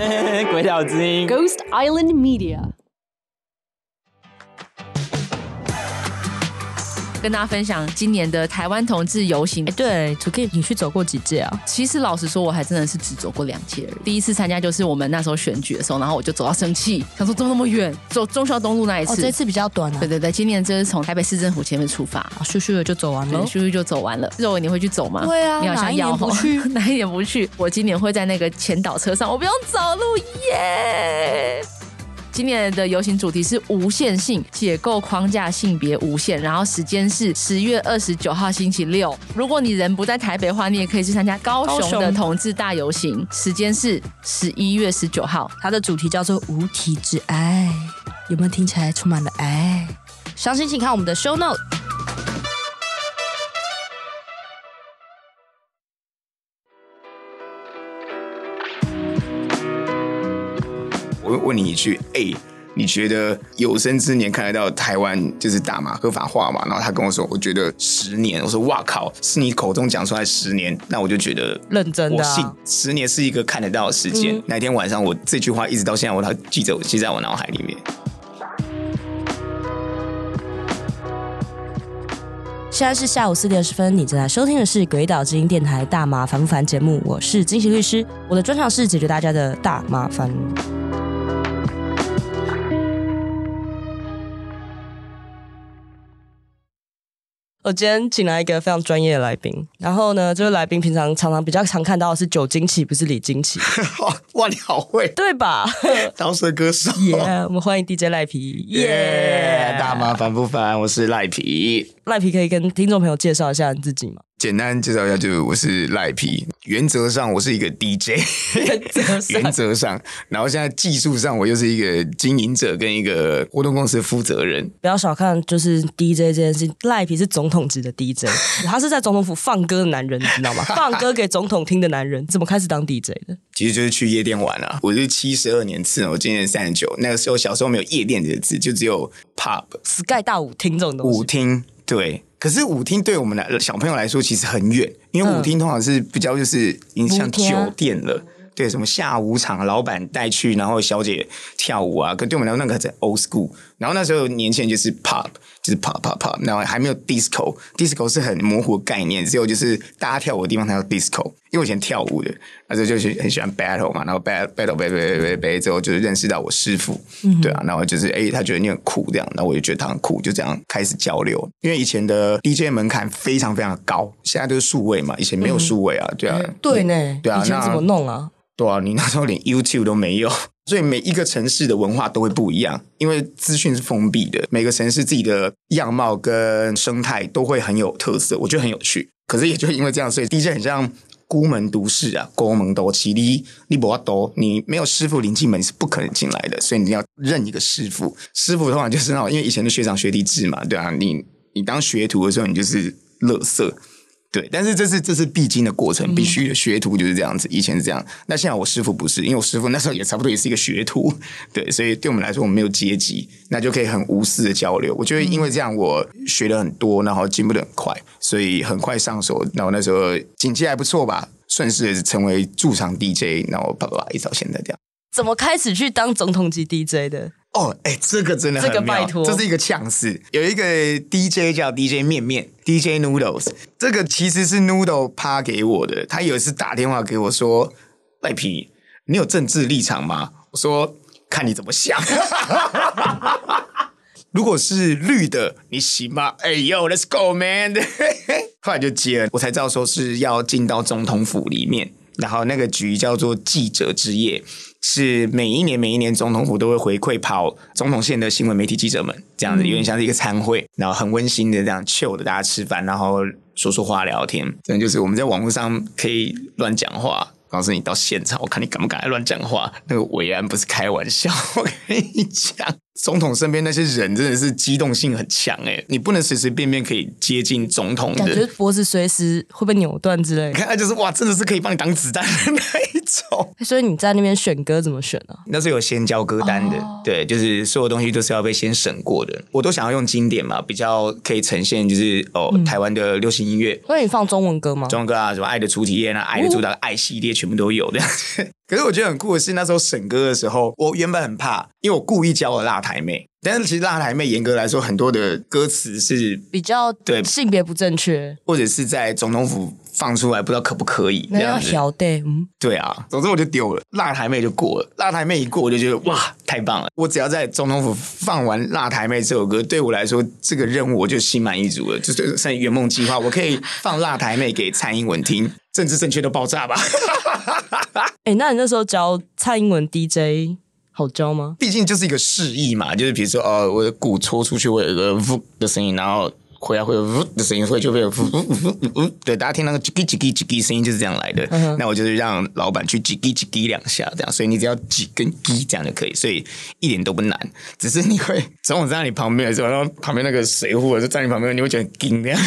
鬼岛之音。 Ghost Island Media. 跟大家分享今年的台湾同志游行哎，。对 t o k 你去走过几届啊？其实老实说，我还真的是只走过两届而已。第一次参加就是我们那时候选举的时候，然后我就走到生气，想说怎么那么远，走中校东路那一次。哦，这次比较短啊对，对对，今年这是从台北市政府前面出发，咻咻的就走完了对，。咻咻就走完了。肉你会去走吗？会啊你好像要不去 哪一年不去？我今年会在那个前导车上，我不用走路耶。今年的游行主题是无限性解构框架性别无限，然后时间是十月二十九号星期六。如果你人不在台北的话，你也可以去参加高雄的同志大游行，时间是十一月十九号。它的主题叫做无体之爱，有没有听起来充满了爱？详情请看我们的 show note。我会问你一句，哎、你觉得有生之年看得到台湾就是大麻合法化嘛？然后他跟我说，我觉得十年。我说哇靠，是你口中讲出来十年，那我就觉得认真的啊我信十年是一个看得到的时间。那天晚上我这句话一直到现在，我还记着，记在我脑海里面。现在是下午四点十分，你正在收听的是鬼岛之音电台大麻烦不烦节目，我是金喜律师，我的专长是解决大家的大麻烦。我今天请来一个非常专业的来宾，然后呢，这位来宾平常常常比较常看到的是酒精起，不是李金起，哇，你好会，对吧？饶舌歌手。耶、我们欢迎 DJ 赖皮，耶、耶，大麻烦不烦？我是赖皮。赖皮可以跟听众朋友介绍一下你自己吗？简单介绍一下，就是我是赖皮。原则上我是一个 DJ，原则上原则上，然后现在技术上我又是一个经营者跟一个活动公司的负责人。不要小看就是 DJ 这件事，赖皮是总统级的 DJ，他是在总统府放歌的男人，你知道吗？放歌给总统听的男人，怎么开始当 DJ 的？其实就是去夜店玩啊。我是七十二年次，我今年三十九。那个时候小时候没有夜店这个字，就只有 pub Sky 大舞厅这种东西，舞厅。对，可是舞厅对我们来小朋友来说其实很远，因为舞厅通常是比较就是已经像酒店了。对，什么下午场，老板带去，然后小姐跳舞啊，可对我们来说那个在 old school。然后那时候年轻人就是 pop，就是 pop pop pop，然后还没有 disco，disco 是很模糊的概念，只有就是大家跳舞的地方才有 disco。因为我以前跳舞的，那时候就是很喜欢 battle 嘛，然后 battle battle battle battle battle 之后，就是认识到我师傅，对啊，然后就是哎、他觉得你很酷这样，然后我就觉得他很酷，就这样开始交流。因为以前的 DJ 门槛非常非常高，现在都是数位嘛，以前没有数位啊，对啊，对呢，对啊那以前怎么弄啊？对啊，你那时候连 YouTube 都没有，所以每一个城市的文化都会不一样，因为资讯是封闭的，每个城市自己的样貌跟生态都会很有特色，我觉得很有趣。可是也就因为这样，所以 DJ 很像孤门独市啊，孤门斗气，你你不要斗，你没有师傅领进门是不可能进来的，所以你要认一个师傅。师傅通常就是那种，因为以前的学长学弟制嘛，对啊，你你当学徒的时候，你就是垃圾。对，但是这是这是必经的过程，必须的。学徒就是这样子，以前是这样。那现在我师傅不是，因为我师傅那时候也差不多也是一个学徒，对，所以对我们来说，我们没有阶级，那就可以很无私的交流。我觉得因为这样，我学的很多，然后进步的很快，所以很快上手。然后那时候景气还不错吧，顺势成为驻场 DJ，然后啪啪啪一直到现在这样。怎么开始去当总统级 DJ 的？哦，哎，这个真的很这个妙拜托这是一个呛死。有一个 DJ 叫 DJ 面面，DJ Noodles，这个其实是 Noodle 趴给我的。他有一次打电话给我说：“赖皮，你有政治立场吗？”我说：“看你怎么想。”如果是绿的，你行吗？哎呦，Let's go man！后来就接了，我才知道说是要进到总统府里面，然后那个局叫做记者之夜，是每一年每一年总统府都会回馈跑总统线的新闻媒体记者们，这样子有点像是一个餐会，然后很温馨的这样 chill 的大家吃饭，然后说说话聊天，真的就是我们在网络上可以乱讲话。告诉你到现场，我看你敢不敢乱讲话。那个伟安不是开玩笑，我跟你讲，总统身边那些人真的是机动性很强哎，你不能随随便便可以接近总统感觉的。脖子随时会被扭断之类的。你看他就是哇，真的是可以帮你挡子弹的那一种。所以你在那边选歌怎么选啊？那是有先交歌单的，对，就是所有东西都是要被先审过的。我都想要用经典嘛，比较可以呈现就是哦、台湾的流行音乐。所以你放中文歌吗？中文歌啊，什么《爱的初体验》啊，《爱的主打》、爱系列全部都有的。可是我觉得很酷的是，那时候审歌的时候，我原本很怕，因为我故意教了辣台妹。但是其实辣台妹严格来说，很多的歌词是比较对性别不正确，或者是在总统府放出来，不知道可不可以这那要样子。调对，嗯，对啊，总之我就丢了，辣台妹就过了。辣台妹一过，我就觉得哇，太棒了！我只要在总统府放完《辣台妹》这首歌，对我来说这个任务我就心满意足了，就是算圆梦计划。我可以放《辣台妹》给蔡英文听，政治正确都爆炸吧。哎、那你那时候教蔡英文 DJ 好教吗？毕竟就是一个示意嘛，就是比如说，哦，我的鼓戳出去会有一个呜的声音，然后回来会有呜的声音，所以就会有呜呜呜呜呜，对，大家听那个叽叽叽叽叽叽声音就是这样来的。那我就是让老板去叽叽叽叽两下，这样，所以你只要叽跟叽这样就可以，所以一点都不难。只是你会总我在你旁边的时候，然后旁边那个水壶就在你旁边，你会觉得很惊这样。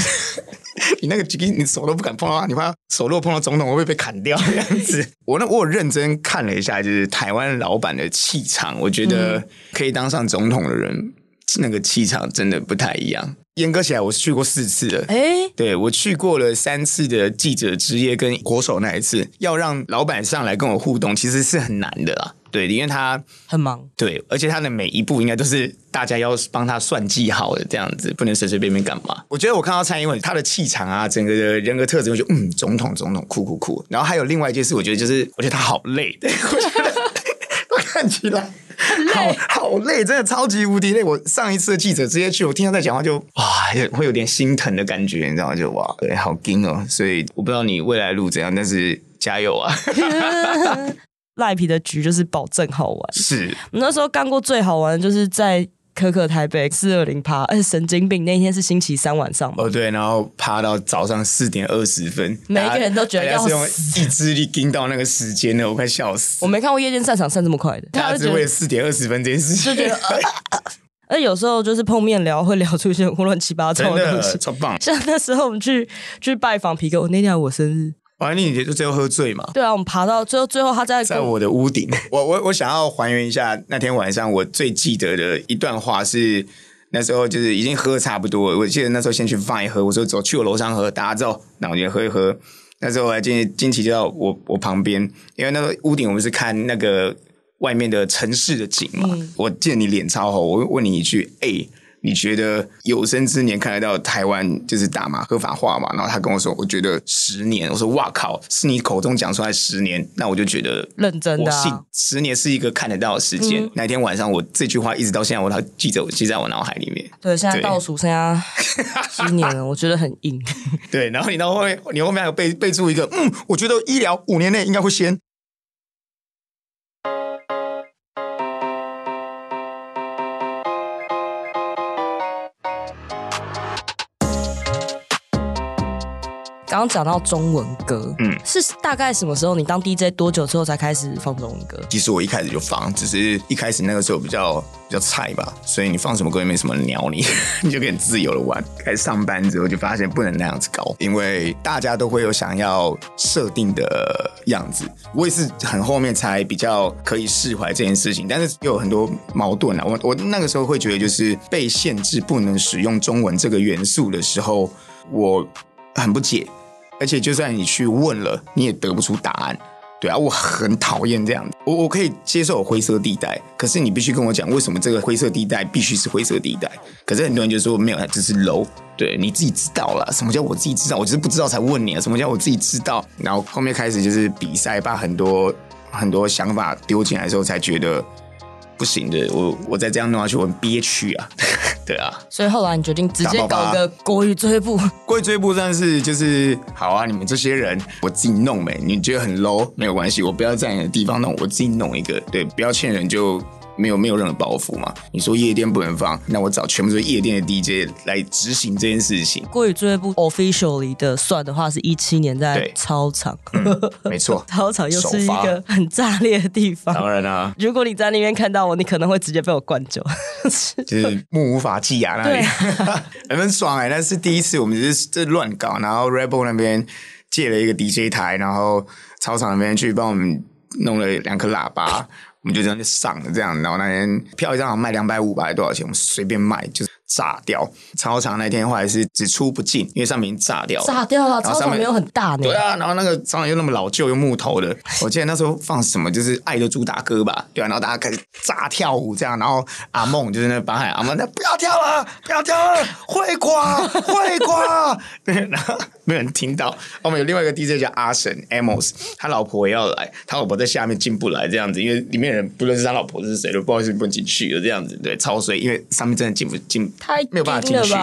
你那个你手都不敢碰到它，你怕手如果碰到总统会不会被砍掉 这样子？我那我有认真看了一下，就是台湾老板的气场，我觉得可以当上总统的人，那个气场真的不太一样。严格起来，我是去过四次的。哎、对我去过了三次的记者之夜跟国手那一次，要让老板上来跟我互动，其实是很难的啦。对，因为他很忙，对，而且他的每一步应该都是大家要帮他算计好的，这样子不能随随便便干嘛。我觉得我看到蔡英文他的气场啊，整个的人格特质，我就嗯，总统总统酷酷酷。然后还有另外一件事，我觉得就是我觉得他好累，对 我觉得我看起来好好累，真的超级无敌累。我上一次的记者直接去，我听他在讲话就哇，有会有点心疼的感觉，你知道吗？就哇，对，好惊哦。所以我不知道你未来路怎样，但是加油啊！赖皮的局就是保证好玩。是我那时候干过最好玩的就是在可可台北四二零趴，而且神经病那天是星期三晚上嘛，哦，对，然后趴到早上四点二十分，每一个人都觉得要用意志力盯到那个时间的，我快笑死我。没看过夜间散场散这么快的，大家只为四点二十分这件事情，就觉得，呃呃而有时候就是碰面聊会聊出一些乱七八糟的东西。超棒。像那时候我们去去拜访皮哥，我那天我生日，完了，你就最后喝醉嘛，对啊，我们爬到最后，最后他在在我的屋顶。我我我想要还原一下那天晚上我最记得的一段话是。那时候就是已经喝差不多了，我记得那时候先去放一喝，我说走去我楼上喝，大家走，那我就喝一喝。那时候我还进金奇就到我我旁边，因为那个屋顶我们是看那个外面的城市的景嘛。我记得你脸超红，我问你一句，哎、你觉得有生之年看得到台湾就是大麻合法化嘛？然后他跟我说，我觉得十年。我说哇靠，是你口中讲出来十年，那我就觉得认真的啊我信十年是一个看得到的时间。那天晚上我这句话一直到现在我都记着，记在我脑海里面。对，现在倒数剩下七年了，我觉得很硬。对，然后你到后面，你后面还有备备注一个，嗯，我觉得医疗五年内应该会先。刚刚讲到中文歌，嗯嗯，是大概什么时候？你当 DJ 多久之后才开始放中文歌？其实我一开始就放，只是一开始那个时候比较比较菜吧，所以你放什么歌也没什么人鸟你，你就可以很自由的玩。开始上班之后就发现不能那样子搞，因为大家都会有想要设定的样子。我也是很后面才比较可以释怀这件事情，但是又有很多矛盾啊。我我那个时候会觉得，就是被限制不能使用中文这个元素的时候，我很不解。而且就算你去问了，你也得不出答案。对啊，我很讨厌这样。我我可以接受灰色地带，可是你必须跟我讲为什么这个灰色地带必须是灰色地带。可是很多人就说没有，这是 low。对，你自己知道了。什么叫我自己知道？我就是不知道才问你啊。什么叫我自己知道？然后后面开始就是比赛，把很多很多想法丢进来的时候，才觉得不行的。我我再这样弄下去，我很憋屈啊。对啊，所以后来你决定直接搞个国语追步，过去追步但是就是好啊，你们这些人我自己弄呗，你觉得很 low 没有关系，我不要在你的地方弄，我自己弄一个，对，不要欠人就没有没有任何包袱嘛。你说夜店不能放，那我找全部都是夜店的 DJ 来执行这件事情，国语追步 officially 的算的话是一七年在操场，没错，操场又是一首个很炸裂的地方。当然啦、如果你在那边看到我，你可能会直接被我灌酒。就是目无法纪啊那里，很 爽哎、那是第一次，我们只是这乱搞，然后 Rebel 那边借了一个 DJ 台，然后操场那边去帮我们弄了两颗喇叭。我们就这样就上了这样，然后那天票一张好像卖两百五吧，还多少钱？我们随便卖，就是炸掉。操场那天后来是只出不进，因为上面已经炸掉了。炸掉了，然后上面操场没有很大呢。对啊，然后那个操场又那么老旧又木头的，我记得那时候放什么就是《爱的主打歌》吧，对啊，然后大家开始炸跳舞这样，然后阿梦就是那个巴海阿梦，那不要跳了，不要跳了，会垮会垮，对，然后没有人听到。我们有另外一个 DJ 叫阿神 Amos，他老婆也要来，他老婆在下面进不来这样子，因为里面人不认识他老婆是谁，都不好意思不能进去了这样子，对，超衰，因为上面真的进不进，太没有办法进去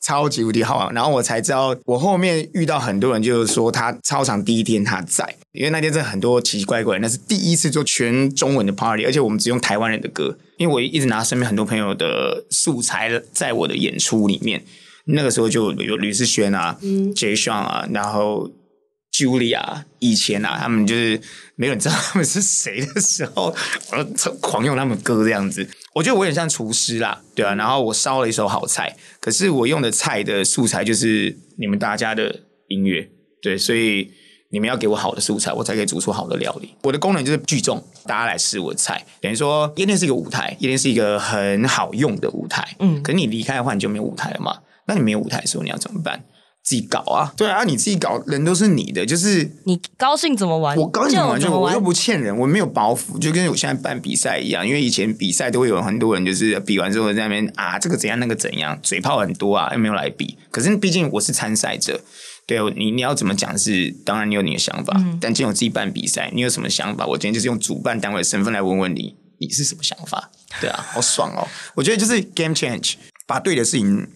超级无敌好玩。然后我才知道，我后面遇到很多人，就是说他操场第一天他在，因为那天真的很多奇奇怪怪，那是第一次做全中文的 party，而且我们只用台湾人的歌，因为我一直拿身边很多朋友的素材在我的演出里面。那个时候就有吕思萱啊、J. Sean 啊，然后 Julia 以前啊，他们就是没有人知道他们是谁的时候，我就狂用他们歌这样子。我觉得我有点像厨师啦，对啊。然后我烧了一手好菜，可是我用的菜的素材就是你们大家的音乐，对，所以你们要给我好的素材，我才可以煮出好的料理。我的功能就是聚众，大家来吃我的菜，等于说夜店是一个舞台，夜店是一个很好用的舞台，嗯，可是你离开的话，你就没有舞台了嘛？那你没有舞台的时候，你要怎么办？自己搞啊，对啊，你自己搞，人都是你的，就是你高兴怎么玩，我刚讲完就怎么玩就我又不欠人，我没有包袱，就跟我现在办比赛一样。因为以前比赛都会有很多人，就是比完之后在那边啊，这个怎样，那个怎样，嘴炮很多啊，又没有来比。可是毕竟我是参赛者，对哦你你要怎么讲是，当然你有你的想法，但今天我自己办比赛，你有什么想法？我今天就是用主办单位的身份来问问你，你是什么想法？对啊，好爽哦！我觉得就是 game change，把对的事情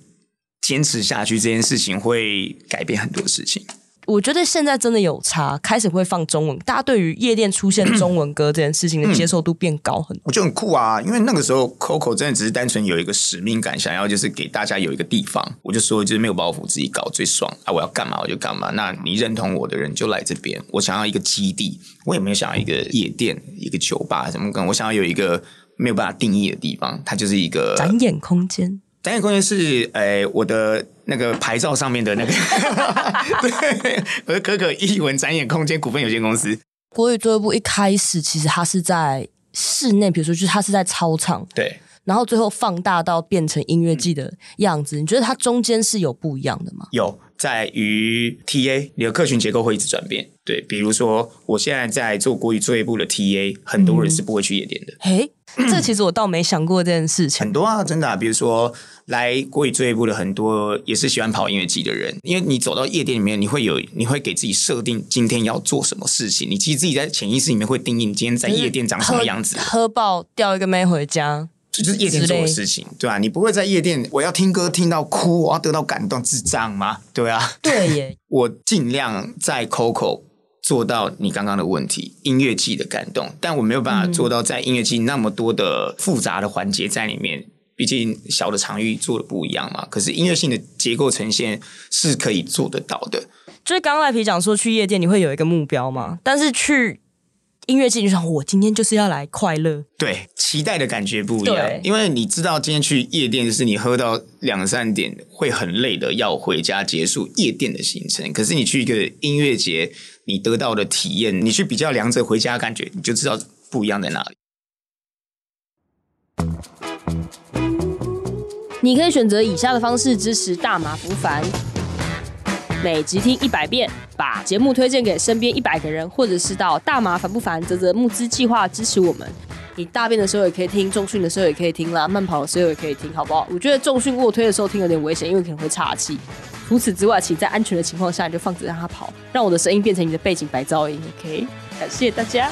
坚持下去，这件事情会改变很多事情。我觉得现在真的有差，开始会放中文，大家对于夜店出现中文歌这件事情的接受度变高很多。我觉得很酷啊，因为那个时候 Coco 真的只是单纯有一个使命感，想要就是给大家有一个地方，我就说就是没有包袱，自己搞最爽啊！我要干嘛我就干嘛。那你认同我的人就来这边。我想要一个基地，我也没有想要一个夜店、一个酒吧什么跟，我想要有一个没有办法定义的地方，它就是一个展演空间，展演空间是，诶、我的那个牌照上面的那个，对，我的可可艺文展演空间股份有限公司，国语作业部一开始其实它是在室内，比如说就是它是在操场，对。然后最后放大到变成音乐季的样子。你觉得它中间是有不一样的吗？有在于 TA 你的客群结构会一直转变。对，比如说我现在在做国语作业部的 TA，很多人是不会去夜店的，嘿，这其实我倒没想过这件事情。很多啊，真的、啊。比如说来国语这一部的很多也是喜欢跑音乐季的人，因为你走到夜店里面，你会有你会给自己设定今天要做什么事情，你其实自己在潜意识里面会定义你今天在夜店长什么样子。喝爆掉一个妹回家，这就是夜店做的事情，对吧、你不会在夜店，我要听歌听到哭，我要得到感动，智障吗？对啊，对耶，我尽量在 Coco 做到你刚刚的问题，音乐季的感动，但我没有办法做到在音乐季那么多的复杂的环节在里面。毕竟小的场域做的不一样嘛，可是音乐性的结构呈现是可以做得到的。就是刚刚赖皮讲说去夜店你会有一个目标嘛，但是去音乐季就想我今天就是要来快乐，对，期待的感觉不一样，因为你知道今天去夜店就是你喝到两三点会很累的，要回家结束夜店的行程。可是你去一个音乐节，你得到的体验，你去比较两者回家的感觉，你就知道不一样在哪里。你可以选择以下的方式支持大马福凡：每集听一百遍，把节目推荐给身边一百个人，或者是到大麻烦不烦泽泽募资计划支持我们。你大便的时候也可以听，重训的时候也可以听啦，慢跑的时候也可以听，好不好？我觉得重训卧推的时候听有点危险，因为可能会岔气。除此之外，请在安全的情况下，你就放着让它跑，让我的声音变成你的背景白噪音。OK，感谢大家。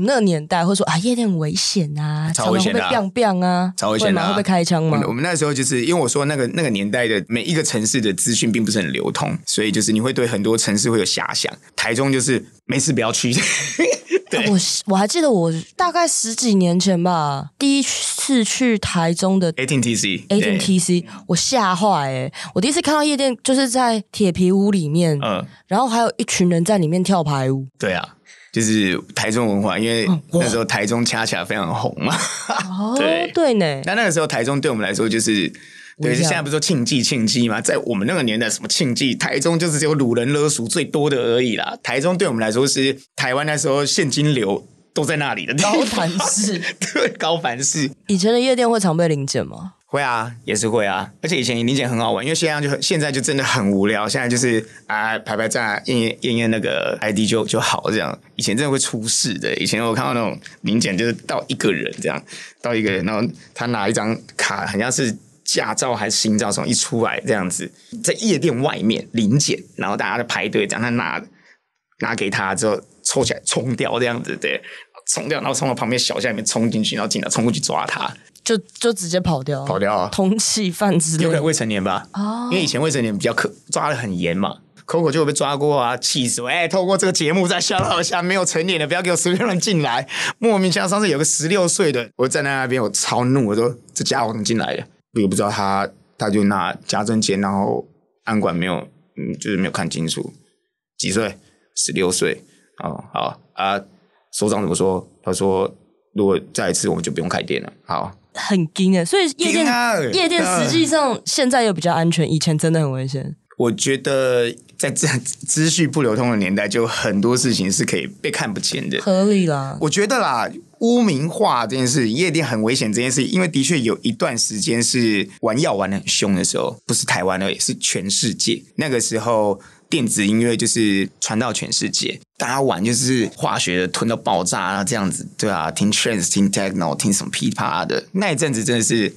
们那个年代会说啊夜店很危险啊，超危险的啊。常常会被 biang biang 啊，超危险的、啊，会被开枪吗？我们？那时候就是因为我说那个那个年代的每一个城市的资讯并不是很流通，所以就是你会对很多城市会有遐想。台中就是没事不要去，对。我我还记得我大概十几年前吧，第一次去台中的 eighteen TC A 对 T T C，我吓坏哎！我第一次看到夜店就是在铁皮屋里面，嗯，然后还有一群人在里面跳排舞。对啊，就是台中文化，因为那时候台中恰恰非常红嘛。哦 对对呢，那那个时候台中对我们来说就是对，现在不是说庆记庆记嘛？在我们那个年代，什么庆记，台中就是只有鲁人勒赎最多的而已啦。台中对我们来说是台湾那时候现金流都在那里的高凡市。对，高凡市以前的夜店会常被临检吗？会啊，也是会啊。而且以前理解很好玩，因为现在就很现在就真的很无聊。现在就是啊，排排站验验验验那个 ID 就就好这样。以前真的会出事的。以前我看到那种临检，就是到一个人这样，到一个人，然后他拿一张卡，好像是驾照还是新照从一出来这样子，在夜店外面临检，然后大家在排队，这样他拿拿给他之后抽起来冲掉这样子，对，冲掉，然后冲到旁边小巷里面冲进去，然后警察冲过去抓他，就就直接跑掉，跑掉啊。通缉犯之类的。有可能未成年吧？哦因为以前未成年比较可抓的很严嘛。Coco 就有被抓过啊，气死我！哎、透过这个节目再消耗一下，没有成年的不要给我随便乱进来，莫名其妙。上次有个十六岁的，我站在那边，我超怒，我说这家伙怎么进来的？我也不知道他，他就拿夹证件，然后安管没有，嗯，就是没有看清楚，几岁？十六岁。哦，好啊，首长怎么说？他说如果再一次，我们就不用开店了。好，很惊哎，所以夜店啊夜店嗯实际上现在又比较安全，以前真的很危险。我觉得在这资讯不流通的年代，就很多事情是可以被看不见的。合理啦，我觉得啦，污名化这件事，夜店很危险这件事，因为的确有一段时间是玩药玩的很凶的时候，不是台湾而已，是全世界。那个时候，电子音乐就是传到全世界，大家玩就是化学的吞到爆炸啊，这样子，对啊，听 trance，听 techno，听什么噼啪的，那一阵子真的是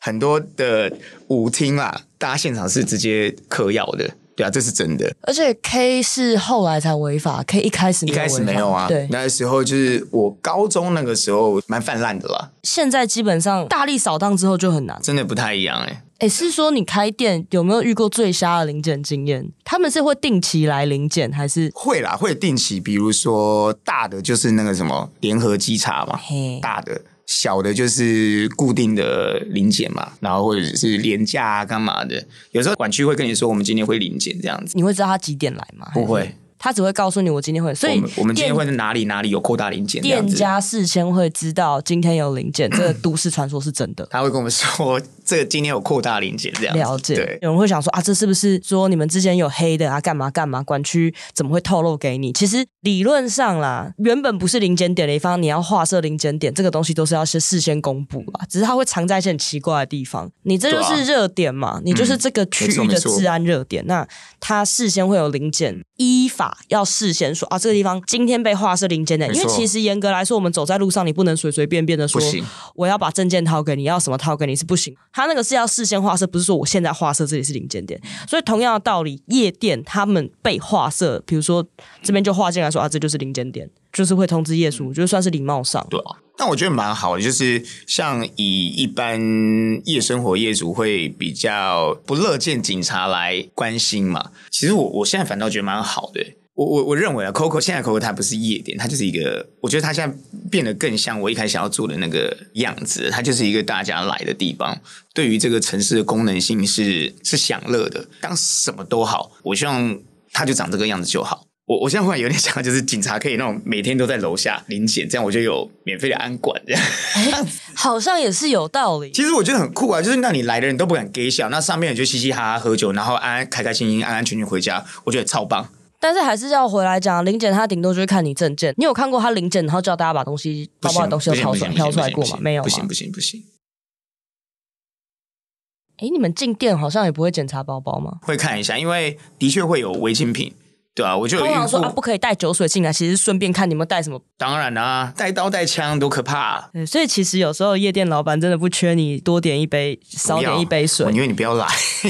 很多的舞厅啊，大家现场是直接嗑药的，对啊，这是真的。而且 K 是后来才违法，K 一开始一开始没有啊，对，那时候就是我高中那个时候蛮泛滥的啦，现在基本上大力扫荡之后就很难。真的不太一样哎、哎，是说你开店有没有遇过最瞎的零检经验？他们是会定期来零检，还是会啦，会定期，比如说大的就是那个什么联合稽查嘛，嘿大的。小的就是固定的零检嘛，然后或者是廉价啊，干嘛的？有时候管区会跟你说，我们今天会零检这样子。你会知道他几点来吗？不会，他只会告诉你我今天会，所以我们今天店会在哪里哪里有扩大零检。店家事先会知道今天有零检，这个都市传说是真的。他会跟我们说，这个今天有扩大零检这样子。了解对，，有人会想说啊，这是不是说你们之间有黑的啊？干嘛干嘛？管区怎么会透露给你？其实理论上啦，原本不是零检点的一方，你要划设零检点，这个东西都是要先事先公布啦。只是它会藏在一些很奇怪的地方。你这就是热点嘛，你就是这个区域的治安热点。那它事先会有零检，依法要事先说啊，这个地方今天被划设零检点，因为其实严格来说，我们走在路上，你不能随随便便的说我要把证件掏给你，要什么掏给你是不行。他那个是要事先划设，不是说我现在划设这里是零检点。所以同样的道理，夜店他们被划设，比如说这边就划进来说啊，这就是零检点，就是会通知业主，我觉得算是礼貌上。对啊，但我觉得蛮好的，就是像以一般夜生活业主会比较不乐见警察来关心嘛。其实我我现在反倒觉得蛮好的。我我我认为啊，Coco 现在 Coco 它不是夜店，它就是一个，我觉得它现在变得更像我一开始想要做的那个样子，它就是一个大家来的地方。对于这个城市的功能性是是享乐的，当什么都好，我希望它就长这个样子就好。我我现在忽然有点 想，就是警察可以那种每天都在楼下临检，这样我就有免费的安管这样。好像也是有道理。其实我觉得很酷啊，就是那你来的人都不敢给笑，那上面人就嘻嘻哈哈喝酒，然后安安开开心心、安安全全回家，我觉得超棒。但是还是要回来讲，零检他顶多就是看你证件。你有看过他零检，然后叫大家把东西包包的东西都掏出来挑出来过吗？没有不行不行不行，哎，你们进店好像也不会检查包包吗？会看一下，因为的确会有违禁品，对啊，我就有遇通常说啊，不。可以带酒水进来，其实顺便看你们带什么当然啦、带刀带枪多可怕、啊！对，所以其实有时候夜店老板真的不缺你多点一杯，少点一杯水我。宁愿你不要来。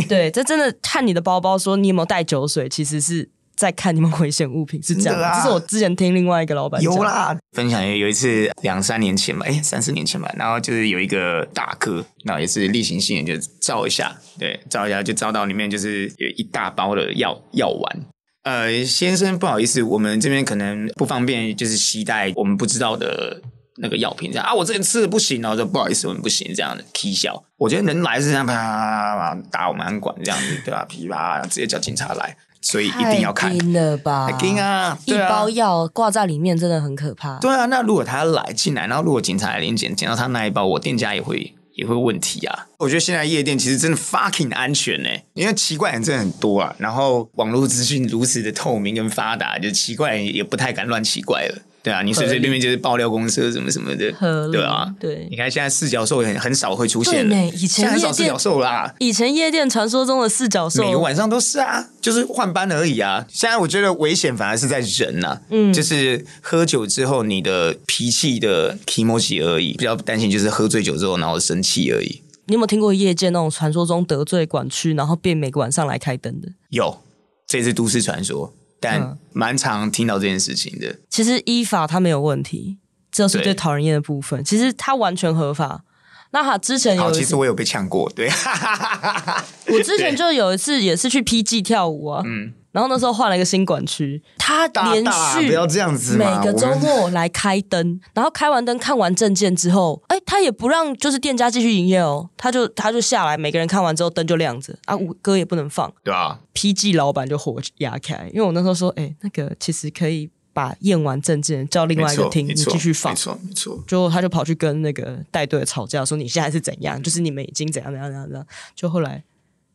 对，这真的看你的包包，说你有没有带酒水，其实是在看你们危险物品，是这样的。啊这是我之前听另外一个老板讲有，啦，分享有有一次两三年前吧，哎，三四年前吧，然后就是有一个大哥，那也是例行性的，就照一下，对，照一下就照到里面就是有一大包的药药丸。呃，先生，不好意思，我们这边可能不方便，就是携带我们不知道的那个药品这样啊。我之前吃的不行然后说不好意思，我们不行这样的踢笑。我觉得人来是这样啪啪啪啪啪打我们安管这样子，对吧、噼啪直接叫警察来，所以一定要看太。硬了吧？太硬啊！一包药挂在里面真的很可怕。对啊，那如果他来进来，然后如果警察来临检，检到他那一包，我店家也会也会问题啊。我觉得现在夜店其实真的 fucking 安全呢、因为奇怪人真的很多啊，然后网络资讯如此的透明跟发达，就奇怪人也不太敢乱奇怪了。对啊，你随随便便就是爆料公社什么什么的对啊，对你看现在四角兽也很很少会出现了，以前现在很少四角兽啦。以前夜店传说中的四角兽，每个晚上都是啊，就是换班而已啊。现在我觉得危险反而是在人呐、嗯，就是喝酒之后你的脾气的 emoji 而已，比较担心就是喝醉酒之后然后生气而已。你有没有听过夜店那种传说中得罪管区，然后变每个晚上来开灯的？有，这是都市传说，但嗯蛮常听到这件事情的。其实依法它没有问题，这是对最讨人厌的部分。其实它完全合法。那他之前有其实我有被呛过，对，我之前就有一次也是去 PG 跳舞啊，嗯然后那时候换了一个新管区，他连续不要这样子每，个周末来开灯，然后开完灯看完证件之后，哎，他也不让就是店家继续营业哦，他就他就下来，每个人看完之后灯就亮着啊，舞歌也不能放。对啊，PG 老板就火压开，因为我那时候说，哎，那个其实可以把验完证件叫另外一个厅，你继续放没。错没错，就他就跑去跟那个带队的吵架，说你现在是怎样？就是你们已经怎样怎样怎样怎样。就后来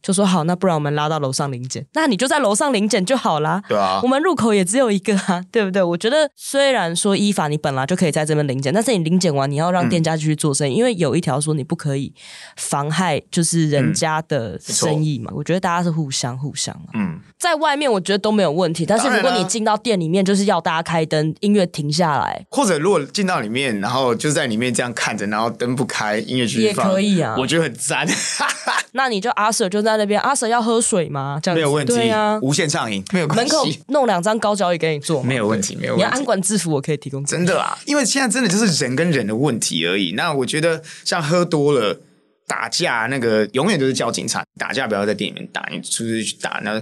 就说好，那不然我们拉到楼上领检，那你就在楼上领检就好啦。对啊。我，们入口也只有一个啊，对不对？我觉得虽然说依法你本来就可以在这边领检，但是你领检完你要让店家继续做生意，因为有一条说你不可以妨害就是人家的生意嘛。我觉得大家是互相互相啊，嗯，在外面我觉得都没有问题，但是如果你进到店里面，就是要大家开灯，音乐停下来，或者如果进到里面，然后就在里面这样看着，然后灯不开，音乐继续也，可以啊。我觉得很赞，那你就阿 Sir 就在那边，阿 Sir 要喝水吗？这样子没有问题，对啊，无限畅饮没有关门口，弄两张高脚椅给你坐嘛，没有问题，没有问题你要安。管制服，我可以提供。真的啊，因为现在真的就是人跟人的问题而已。那我觉得像喝多了打架，那个永远都是叫警察。打架不要在店里面打，你出去去打那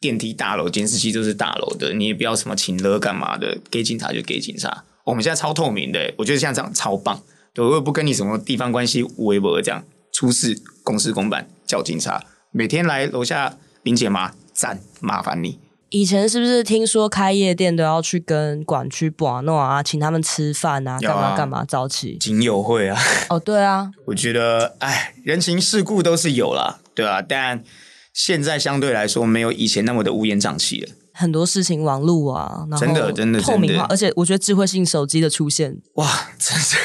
电梯大楼监视器都是大楼的，你也不要什么请了干嘛的，给警察就给警察。我们现在超透明的，我觉得像这样超棒。对，我也不跟你什么地方关系微博这样出事公事公办叫警察，每天来楼下临检吗？赞，麻烦你。以前是不是听说开夜店都要去跟管区把诺啊，请他们吃饭啊，干嘛干嘛？早起警友会啊。哦，对啊，我觉得，哎，人情世故都是有啦，对啊，但现在相对来说没有以前那么的乌烟瘴气了。很多事情网路啊，然后真的真的透明化，而且我觉得智慧性手机的出现，哇，真是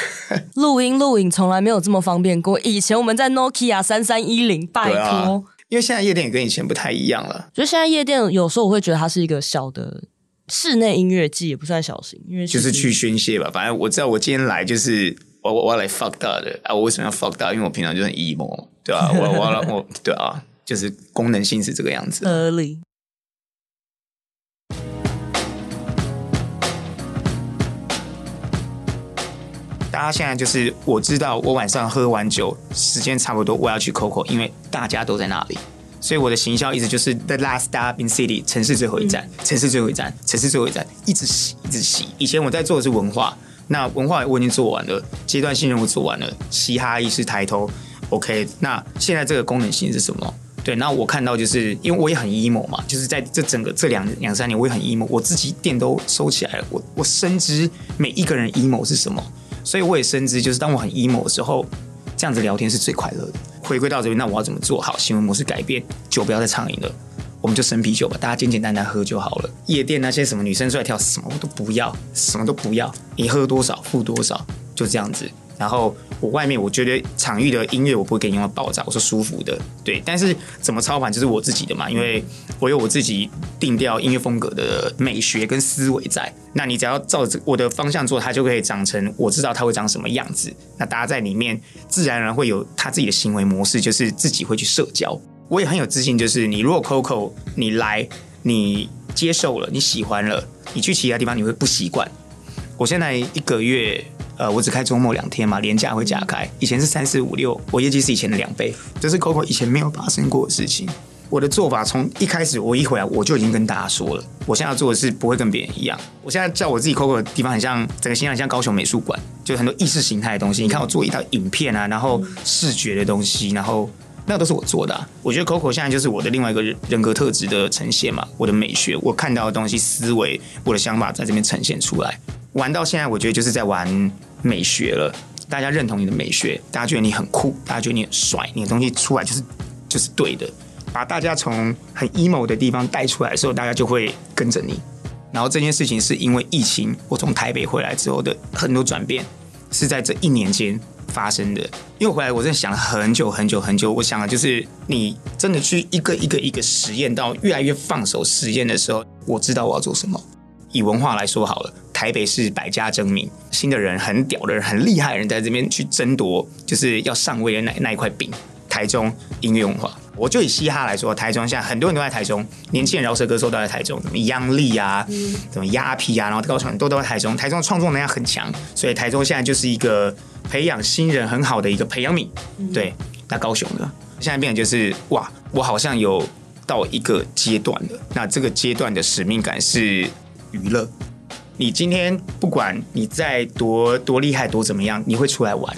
录音录影从来没有这么方便过。以前我们在 Nokia 三三一零，拜托。因为现在夜店也跟以前不太一样了，就现在夜店有时候我会觉得它是一个小的室内音乐季，也不算小型，因为就是去宣泄吧。反正我知道我今天来就是我我我要来 fuck 大的啊！我为什么要 fuck 大？因为我平常就很 emo，对啊，我我要我对啊，就是功能性是这个样子。合理。大家现在就是我知道，我晚上喝完酒，时间差不多，我要去 Coco，因为大家都在那里，所以我的行销一直就是 The last stop in city，城市最后一站，城市最后一站，城市最后一站，一直洗，一直洗。以前我在做的是文化，那文化我已经做完了，阶段性任务做完了，嘻哈意识抬头，OK。那现在这个功能性是什么？对，那我看到就是因为我也很 emo 嘛，就是在这整个这两两三年我也很 emo，我自己店都收起来了，我我深知每一个人 emo 是什么，所以我也深知就是当我很 emo 的时候，这样子聊天是最快乐的。回归到这边，那我要怎么做好？行为模式改变，酒不要再畅饮了。我们就生啤酒吧，大家简简单单喝就好了。夜店那些什么女生出来跳，什么我都不要，什么都不要。你喝多少付多少，就这样子。然后我外面我觉得场域的音乐我不会给你用到爆炸，我说舒服的，对。但是怎么操盘就是我自己的嘛，因为我有我自己定调音乐风格的美学跟思维在。那你只要照着我的方向做，它就可以长成我知道它会长什么样子。那大家在里面自然而然会有他自己的行为模式，就是自己会去社交。我也很有自信，就是你如果 Coco 你来，你接受了，你喜欢了，你去其他地方你会不习惯。我现在一个月，呃，我只开周末两天嘛，年假会加开。以前是三四五六，我业绩是以前的两倍，这是 Coco 以前没有发生过的事情。我的做法从一开始，我一回来我就已经跟大家说了，我现在要做的是不会跟别人一样。我现在叫我自己 Coco 的地方很像，整个形象很像高雄美术馆，就很多意识形态的东西。你看我做一套影片啊，然后视觉的东西，然后那都是我做的、啊。我觉得 Coco 现在就是我的另外一个人格特质的呈现嘛，我的美学，我看到的东西、思维、我的想法在这边呈现出来。玩到现在，我觉得就是在玩美学了。大家认同你的美学，大家觉得你很酷，大家觉得你很帅，你的东西出来就是就是对的，把大家从很 emo 的地方带出来的时候，大家就会跟着你。然后这件事情是因为疫情，我从台北回来之后的很多转变，是在这一年间发生的。因为回来，我真的想了很久很久很久。我想的就是，你真的去一个一个一个实验到越来越放手实验的时候，我知道我要做什么。以文化来说好了，台北市百家争鸣，新的人、很屌的人、很厉害的人在这边去争夺，就是要上位的那那一块饼。台中音乐文化，我就以嘻哈来说，台中现在很多人都在台中，年轻人饶舌歌手都在台中，什么央丽啊，什么鸭皮啊，然后高雄很多都在台中，台中创作能量很强，所以台中现在就是一个培养新人很好的一个培养皿。对，那高雄呢？现在变成就是哇，我好像有到一个阶段了，那这个阶段的使命感是娱乐。你今天不管你在多多厉害多怎么样，你会出来玩。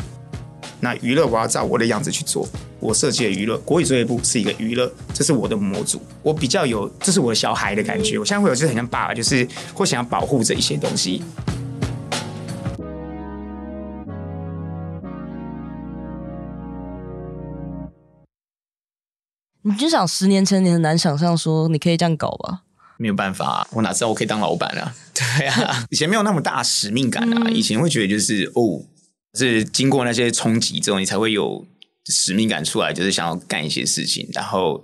那娱乐我要照我的样子去做，我设计的娱乐国语作业部是一个娱乐，这是我的模组，我比较有，这是我的小孩的感觉。我现在会有就是很像爸爸，就是会想要保护这一些东西。你就想十年前你很难想象说你可以这样搞吧？没有办法、我哪知道我可以当老板啊？对啊，以前没有那么大使命感啊，以前会觉得就是哦，是经过那些冲击之后，你才会有使命感出来，就是想要干一些事情，然后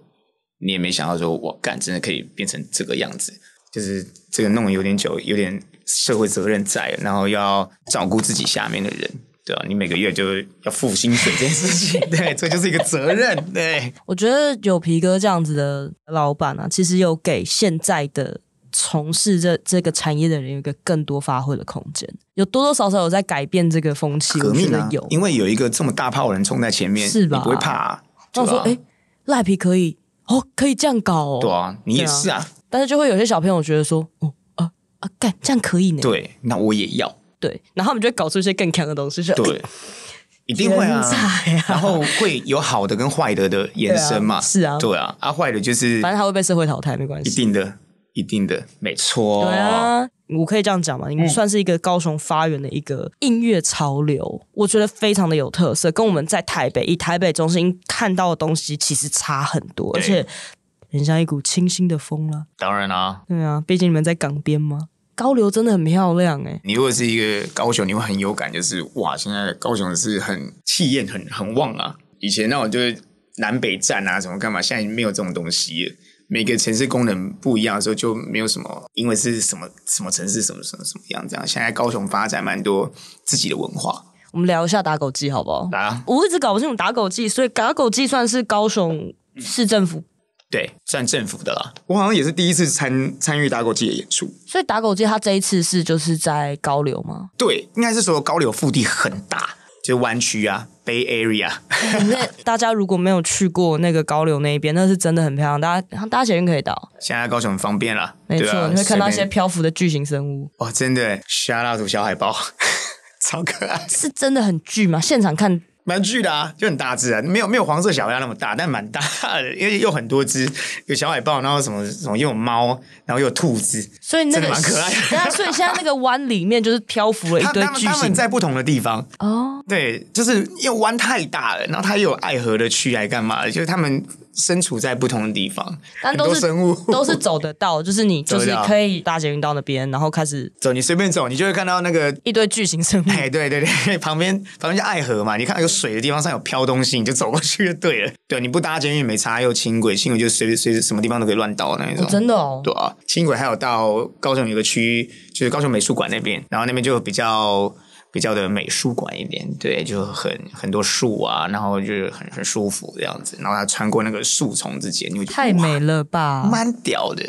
你也没想到说我干真的可以变成这个样子，就是这个弄得有点久，有点社会责任在，然后要照顾自己下面的人。对啊，你每个月就要付薪水这件事情，对，这就是一个责任，对。我觉得有皮哥这样子的老板啊，其实有给现在的从事这这个产业的人有一个更多发挥的空间，有多多少少有在改变这个风气，革命啊有。！因为有一个这么大炮的人冲在前面，是吧你不会怕、啊？那我说，哎，赖皮可以哦，可以这样搞哦。对啊，你也是啊，但是就会有些小朋友觉得说，哦啊啊，干这样可以呢。对，那我也要，对，然后他们就会搞出一些更强的东西，就对，一定会啊啊。然后会有好的跟坏的的延伸嘛？是啊对啊，啊坏的就是反正他会被社会淘汰，没关系。一定的，一定的，没错。对，啊，我可以这样讲嘛？你们算是一个高雄发源的一个音乐潮流，我觉得非常的有特色，跟我们在台北以台北中心看到的东西其实差很多，而且很像一股清新的风啦。当然啊，对啊，毕竟你们在港边嘛，高流真的很漂亮哎、你如果是一个高雄，你会很有感，就是哇，现在高雄是很气焰很很旺啊。以前那种就是南北站啊，什么干嘛，现在没有这种东西了。每个城市功能不一样的时候，就没有什么，因为是什么什么城市什么什么什么样这样。现在高雄发展蛮多自己的文化，我们聊一下打狗记好不好？来啊，我一直搞不清楚打狗记，所以打狗记算是高雄市政府，对，算政府的啦。我好像也是第一次参参与打狗记的演出。所以打狗记它这一次是就是在高流吗？对，应该是说高流腹地很大，就是湾区啊，Bay Area。那 大家如果没有去过那个高流那一边，那是真的很漂亮，大家搭捷运可以到，现在高雄很方便了，没错，啊你会看到一些漂浮的巨型生物，哇，真的 shout out to 小海豹，超可爱，是真的很巨吗？现场看蛮巨的啊，就很大只啊，没有没有黄色小鸭那么大，但蛮大的，因为有很多只，有小海豹，然后什么什么又有猫，然后又有兔子，所以那个蛮可爱的。对啊，所以现在那个湾里面就是漂浮了一堆巨型。在不同的地方，哦，对，就是因为湾太大了，然后它又有爱河的区来干嘛的，就是他们身处在不同的地方，很但都是多生物 都是走得到，就是你 就是可以搭捷运到那边，然后开始走，你随便走，你就会看到那个一堆巨型生物。哎，对对对，旁边旁边就爱河嘛，你看到有水的地方上有飘东西，你就走过去就对了。对，你不搭捷运没差，又轻轨，轻轨就随随随什么地方都可以乱倒的那种。真的哦，对啊，轻轨还有到高雄有个区，就是高雄美术馆那边，然后那边就比较比较的美术馆一点，对，就很很多树啊，然后就是很很舒服这样子，然后它穿过那个树丛之间，你会觉得哇太美了吧！蛮屌的。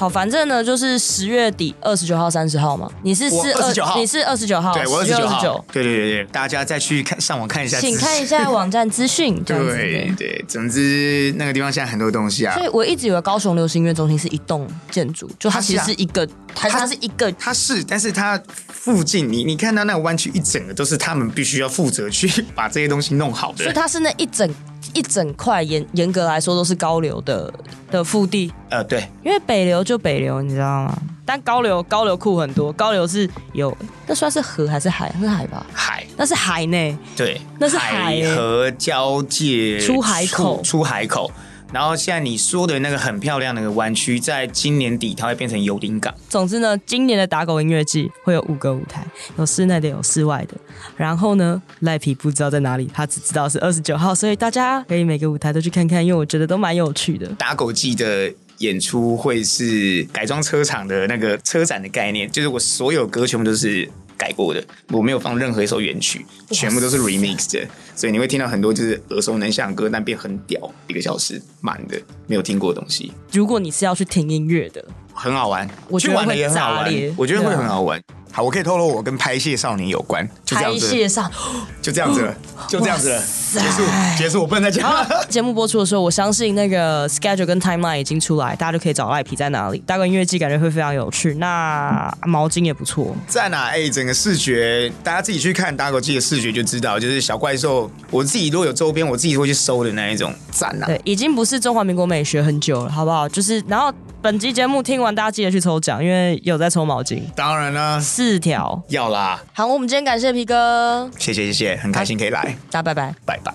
好，反正呢，就是十月底二十九号、三十号嘛。你是我四29号。你是二十九号，对我二十九号。29，对对对对，大家再去看上网看一下，请看一下网站资讯，这样子。对对，总之那个地方现在很多东西啊。所，以我一直以为高雄流行音乐中心是一栋建筑，就它其实是一个，它是一个它是，但是它附近你你看到那个湾区一整个都是他们必须要负责去 把这些东西弄好的。所以，它是那一整一整块严严格来说都是高流的的腹地，呃，对，因为北流就北流，你知道吗？但高流高流库很多，高流是有那算是河还是海？是海吧？海，那是海呢。对，那是海耶河交界出海口出海口。然后现在你说的那个很漂亮的那个湾区，在今年底它会变成游艇港。总之呢，今年的打狗音乐季会有五个舞台，有室内的，有室外的。然后呢，赖皮不知道在哪里，他只知道是二十九号，所以大家可以每个舞台都去看看，因为我觉得都蛮有趣的。打狗季的演出会是改装车厂的那个车展的概念，就是我所有歌全部都是改过的，我没有放任何一首原曲，全部都是 remix 的，所以你会听到很多就是耳熟能详的歌，但变很屌，一个小时满的，没有听过的东西，如果你是要去听音乐的，很好玩，我觉得去玩的也很好玩，我觉得会很好玩。好，我可以透露我跟拍戏少年有关，就这样子，拍戏上。就这样子了，就这样子了，结束，结束，我不能再讲了。节目播出的时候，我相信那个 schedule 跟 timeline 已经出来，大家就可以找赖皮在哪里。大个音乐季感觉会非常有趣，那毛巾也不错。赞啊！哎、整个视觉，大家自己去看打狗季的视觉就知道，就是小怪兽，我自己如果有周边，我自己会去收的那一种，赞啊！对，已经不是中华民国美学很久了，好不好？就是，然后本集节目听完，大家记得去抽奖，因为有在抽毛巾，当然啦，四条。要啦，好，我们今天感谢皮哥，谢谢谢谢，很开心可以来，大家拜拜。拜拜。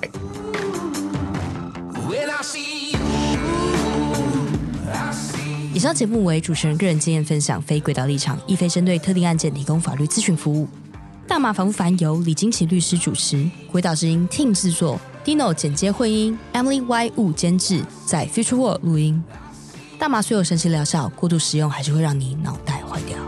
When I see you, 以上节目为主持人个人经验分享，非轨道立场，亦非针对特定案件提供法律咨询服务。大麻烦不烦由李金奇律师主持，鬼岛之音 Team 制作，Dino 剪接混音，Emily Y 物监制，在 Future World 录音。大麻虽有神奇疗效，过度使用还是会让你脑袋坏掉。